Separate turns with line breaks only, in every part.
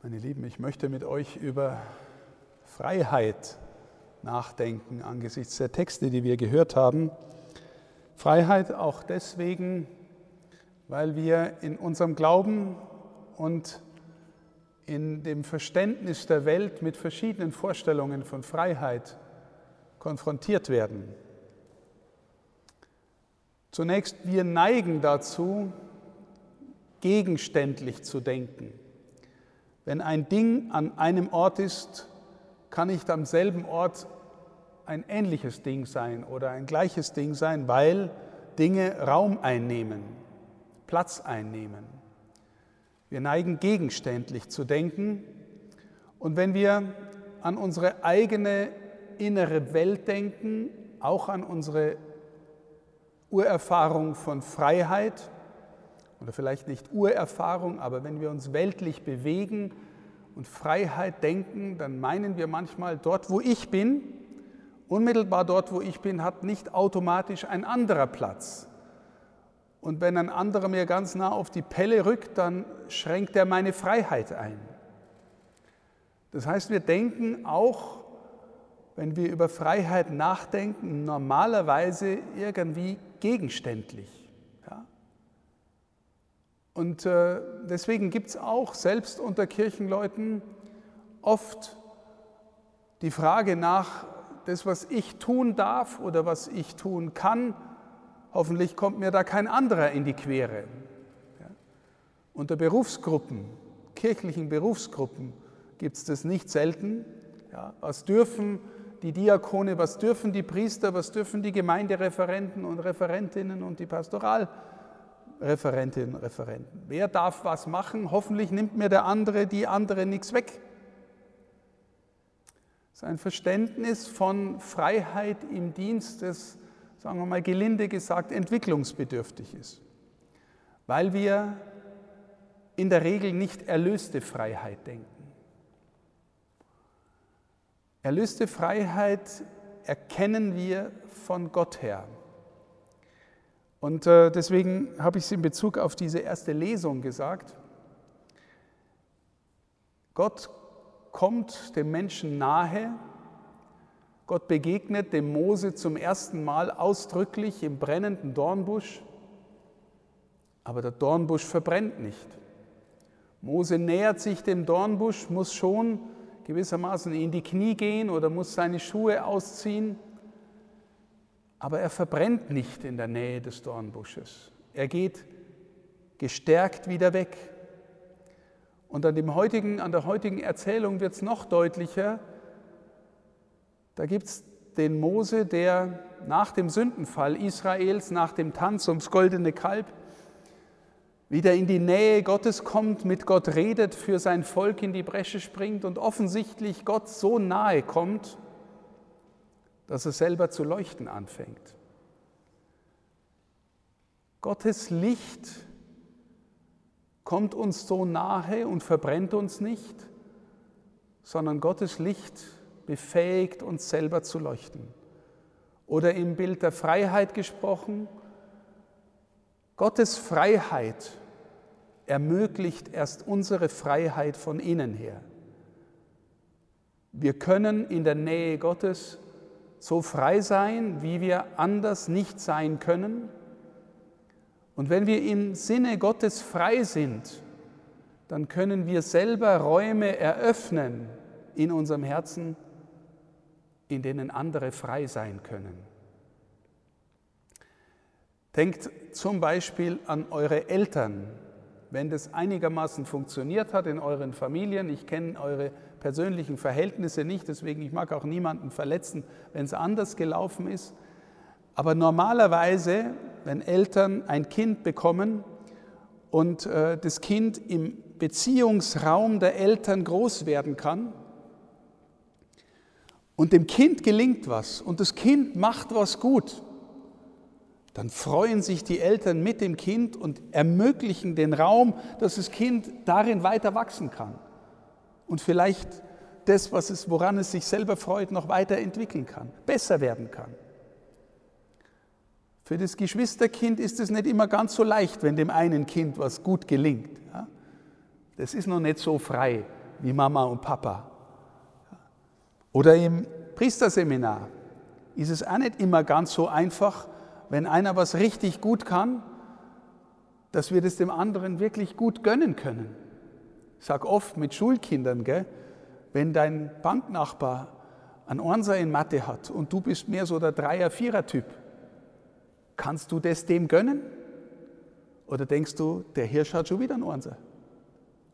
Meine Lieben, ich möchte mit euch über Freiheit nachdenken angesichts der Texte, die wir gehört haben. Freiheit auch deswegen, weil wir in unserem Glauben und in dem Verständnis der Welt mit verschiedenen Vorstellungen von Freiheit konfrontiert werden. Zunächst, wir neigen dazu, gegenständlich zu denken. Wenn ein Ding an einem Ort ist, kann nicht am selben Ort ein ähnliches Ding sein oder ein gleiches Ding sein, weil Dinge Raum einnehmen, Platz einnehmen. Wir neigen gegenständlich zu denken und wenn wir an unsere eigene innere Welt denken, auch an unsere Urerfahrung von Freiheit, oder vielleicht nicht Urerfahrung, aber wenn wir uns weltlich bewegen und Freiheit denken, dann meinen wir manchmal, dort wo ich bin, unmittelbar dort wo ich bin, hat nicht automatisch ein anderer Platz. Und wenn ein anderer mir ganz nah auf die Pelle rückt, dann schränkt er meine Freiheit ein. Das heißt, wir denken auch, wenn wir über Freiheit nachdenken, normalerweise irgendwie gegenständlich. Und äh, deswegen gibt es auch selbst unter Kirchenleuten oft die Frage nach, das, was ich tun darf oder was ich tun kann, hoffentlich kommt mir da kein anderer in die Quere. Ja. Unter Berufsgruppen, kirchlichen Berufsgruppen gibt es das nicht selten. Ja. Was dürfen die Diakone, was dürfen die Priester, was dürfen die Gemeindereferenten und Referentinnen und die Pastoral? Referentinnen Referenten. Wer darf was machen? Hoffentlich nimmt mir der andere, die andere nichts weg. Das ist ein Verständnis von Freiheit im Dienst, das, sagen wir mal gelinde gesagt, entwicklungsbedürftig ist. Weil wir in der Regel nicht erlöste Freiheit denken. Erlöste Freiheit erkennen wir von Gott her. Und äh, deswegen habe ich es in Bezug auf diese erste Lesung gesagt. Gott kommt dem Menschen nahe. Gott begegnet dem Mose zum ersten Mal ausdrücklich im brennenden Dornbusch. Aber der Dornbusch verbrennt nicht. Mose nähert sich dem Dornbusch, muss schon gewissermaßen in die Knie gehen oder muss seine Schuhe ausziehen aber er verbrennt nicht in der Nähe des Dornbusches. Er geht gestärkt wieder weg. Und an, dem heutigen, an der heutigen Erzählung wird es noch deutlicher. Da gibt es den Mose, der nach dem Sündenfall Israels, nach dem Tanz ums goldene Kalb, wieder in die Nähe Gottes kommt, mit Gott redet, für sein Volk in die Bresche springt und offensichtlich Gott so nahe kommt, dass er selber zu leuchten anfängt. Gottes Licht kommt uns so nahe und verbrennt uns nicht, sondern Gottes Licht befähigt uns selber zu leuchten. Oder im Bild der Freiheit gesprochen, Gottes Freiheit ermöglicht erst unsere Freiheit von innen her. Wir können in der Nähe Gottes so frei sein, wie wir anders nicht sein können. Und wenn wir im Sinne Gottes frei sind, dann können wir selber Räume eröffnen in unserem Herzen, in denen andere frei sein können. Denkt zum Beispiel an eure Eltern, wenn das einigermaßen funktioniert hat in euren Familien. Ich kenne eure persönlichen Verhältnisse nicht, deswegen ich mag auch niemanden verletzen, wenn es anders gelaufen ist. Aber normalerweise, wenn Eltern ein Kind bekommen und äh, das Kind im Beziehungsraum der Eltern groß werden kann und dem Kind gelingt was und das Kind macht was gut, dann freuen sich die Eltern mit dem Kind und ermöglichen den Raum, dass das Kind darin weiter wachsen kann und vielleicht das, was es, woran es sich selber freut, noch weiterentwickeln kann, besser werden kann. Für das Geschwisterkind ist es nicht immer ganz so leicht, wenn dem einen Kind was gut gelingt. Das ist noch nicht so frei, wie Mama und Papa. Oder im Priesterseminar ist es auch nicht immer ganz so einfach, wenn einer was richtig gut kann, dass wir das dem anderen wirklich gut gönnen können. Ich sage oft mit Schulkindern, gell, wenn dein Banknachbar ein Einser in Mathe hat und du bist mehr so der Dreier-, Vierer-Typ, kannst du das dem gönnen? Oder denkst du, der Hirsch hat schon wieder ein Einser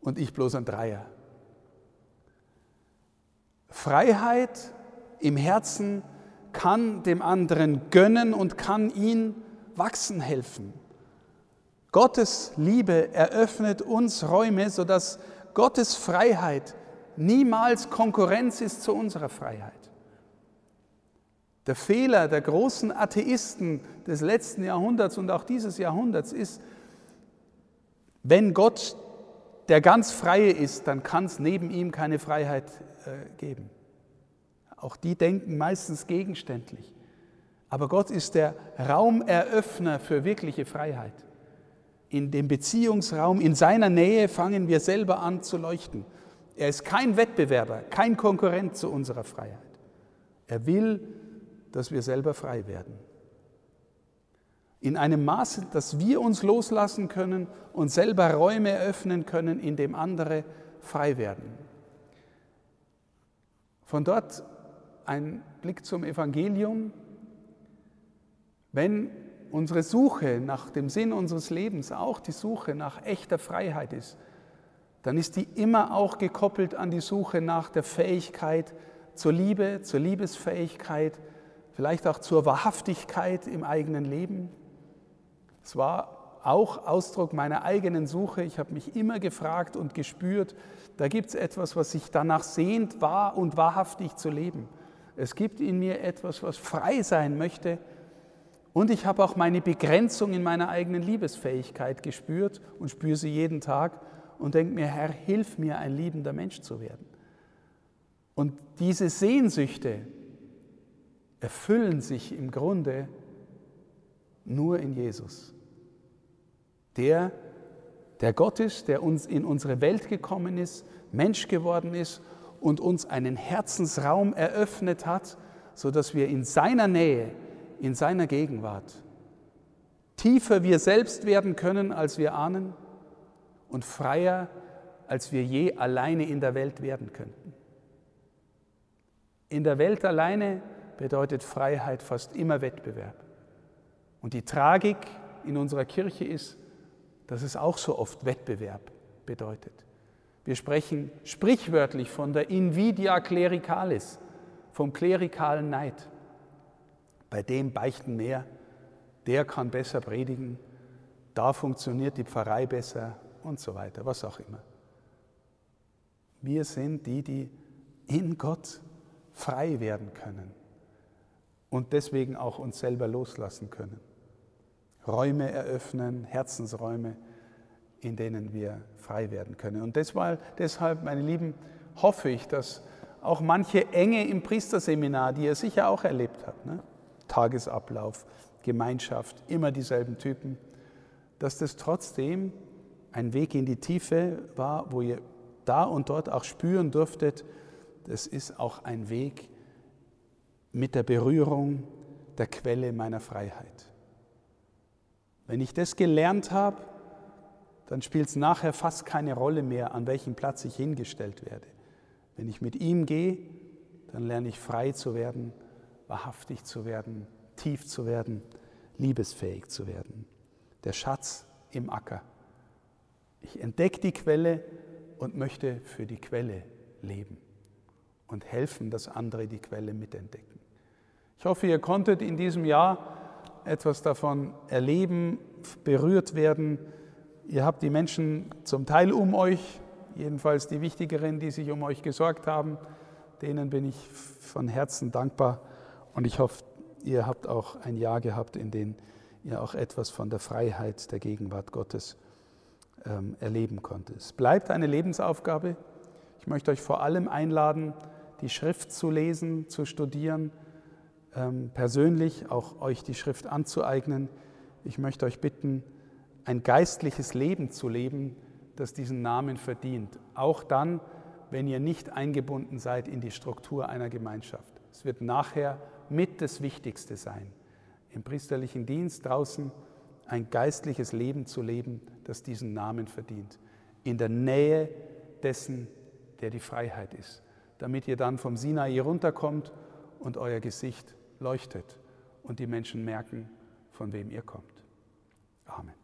und ich bloß ein Dreier? Freiheit im Herzen kann dem anderen gönnen und kann ihn wachsen helfen. Gottes Liebe eröffnet uns Räume, sodass Gottes Freiheit niemals Konkurrenz ist zu unserer Freiheit. Der Fehler der großen Atheisten des letzten Jahrhunderts und auch dieses Jahrhunderts ist, wenn Gott der ganz Freie ist, dann kann es neben ihm keine Freiheit äh, geben. Auch die denken meistens gegenständlich. Aber Gott ist der Raumeröffner für wirkliche Freiheit. In dem Beziehungsraum, in seiner Nähe fangen wir selber an zu leuchten. Er ist kein Wettbewerber, kein Konkurrent zu unserer Freiheit. Er will, dass wir selber frei werden. In einem Maße, dass wir uns loslassen können und selber Räume eröffnen können, in dem andere frei werden. Von dort ein Blick zum Evangelium. Wenn unsere Suche nach dem Sinn unseres Lebens auch die Suche nach echter Freiheit ist, dann ist die immer auch gekoppelt an die Suche nach der Fähigkeit zur Liebe, zur Liebesfähigkeit, vielleicht auch zur Wahrhaftigkeit im eigenen Leben. Es war auch Ausdruck meiner eigenen Suche. Ich habe mich immer gefragt und gespürt, da gibt es etwas, was sich danach sehnt, wahr und wahrhaftig zu leben. Es gibt in mir etwas, was frei sein möchte. Und ich habe auch meine Begrenzung in meiner eigenen Liebesfähigkeit gespürt und spüre sie jeden Tag und denke mir, Herr, hilf mir, ein liebender Mensch zu werden. Und diese Sehnsüchte erfüllen sich im Grunde nur in Jesus. Der, der Gott ist, der uns in unsere Welt gekommen ist, Mensch geworden ist und uns einen Herzensraum eröffnet hat, sodass wir in seiner Nähe, in seiner Gegenwart tiefer wir selbst werden können, als wir ahnen und freier, als wir je alleine in der Welt werden könnten. In der Welt alleine bedeutet Freiheit fast immer Wettbewerb. Und die Tragik in unserer Kirche ist, dass es auch so oft Wettbewerb bedeutet. Wir sprechen sprichwörtlich von der Invidia clericalis, vom klerikalen Neid. Bei dem beichten mehr, der kann besser predigen, da funktioniert die Pfarrei besser und so weiter, was auch immer. Wir sind die, die in Gott frei werden können und deswegen auch uns selber loslassen können. Räume eröffnen, Herzensräume in denen wir frei werden können. Und deshalb, meine Lieben, hoffe ich, dass auch manche Enge im Priesterseminar, die ihr sicher auch erlebt habt, ne? Tagesablauf, Gemeinschaft, immer dieselben Typen, dass das trotzdem ein Weg in die Tiefe war, wo ihr da und dort auch spüren durftet, das ist auch ein Weg mit der Berührung der Quelle meiner Freiheit. Wenn ich das gelernt habe, dann spielt es nachher fast keine Rolle mehr, an welchem Platz ich hingestellt werde. Wenn ich mit ihm gehe, dann lerne ich frei zu werden, wahrhaftig zu werden, tief zu werden, liebesfähig zu werden. Der Schatz im Acker. Ich entdecke die Quelle und möchte für die Quelle leben und helfen, dass andere die Quelle mitentdecken. Ich hoffe, ihr konntet in diesem Jahr etwas davon erleben, berührt werden, Ihr habt die Menschen zum Teil um euch, jedenfalls die Wichtigeren, die sich um euch gesorgt haben. Denen bin ich von Herzen dankbar und ich hoffe, ihr habt auch ein Jahr gehabt, in dem ihr auch etwas von der Freiheit der Gegenwart Gottes ähm, erleben konntet. Es bleibt eine Lebensaufgabe. Ich möchte euch vor allem einladen, die Schrift zu lesen, zu studieren, ähm, persönlich auch euch die Schrift anzueignen. Ich möchte euch bitten, ein geistliches Leben zu leben, das diesen Namen verdient. Auch dann, wenn ihr nicht eingebunden seid in die Struktur einer Gemeinschaft. Es wird nachher mit das Wichtigste sein, im priesterlichen Dienst draußen ein geistliches Leben zu leben, das diesen Namen verdient, in der Nähe dessen, der die Freiheit ist, damit ihr dann vom Sinai runterkommt und euer Gesicht leuchtet und die Menschen merken, von wem ihr kommt. Amen.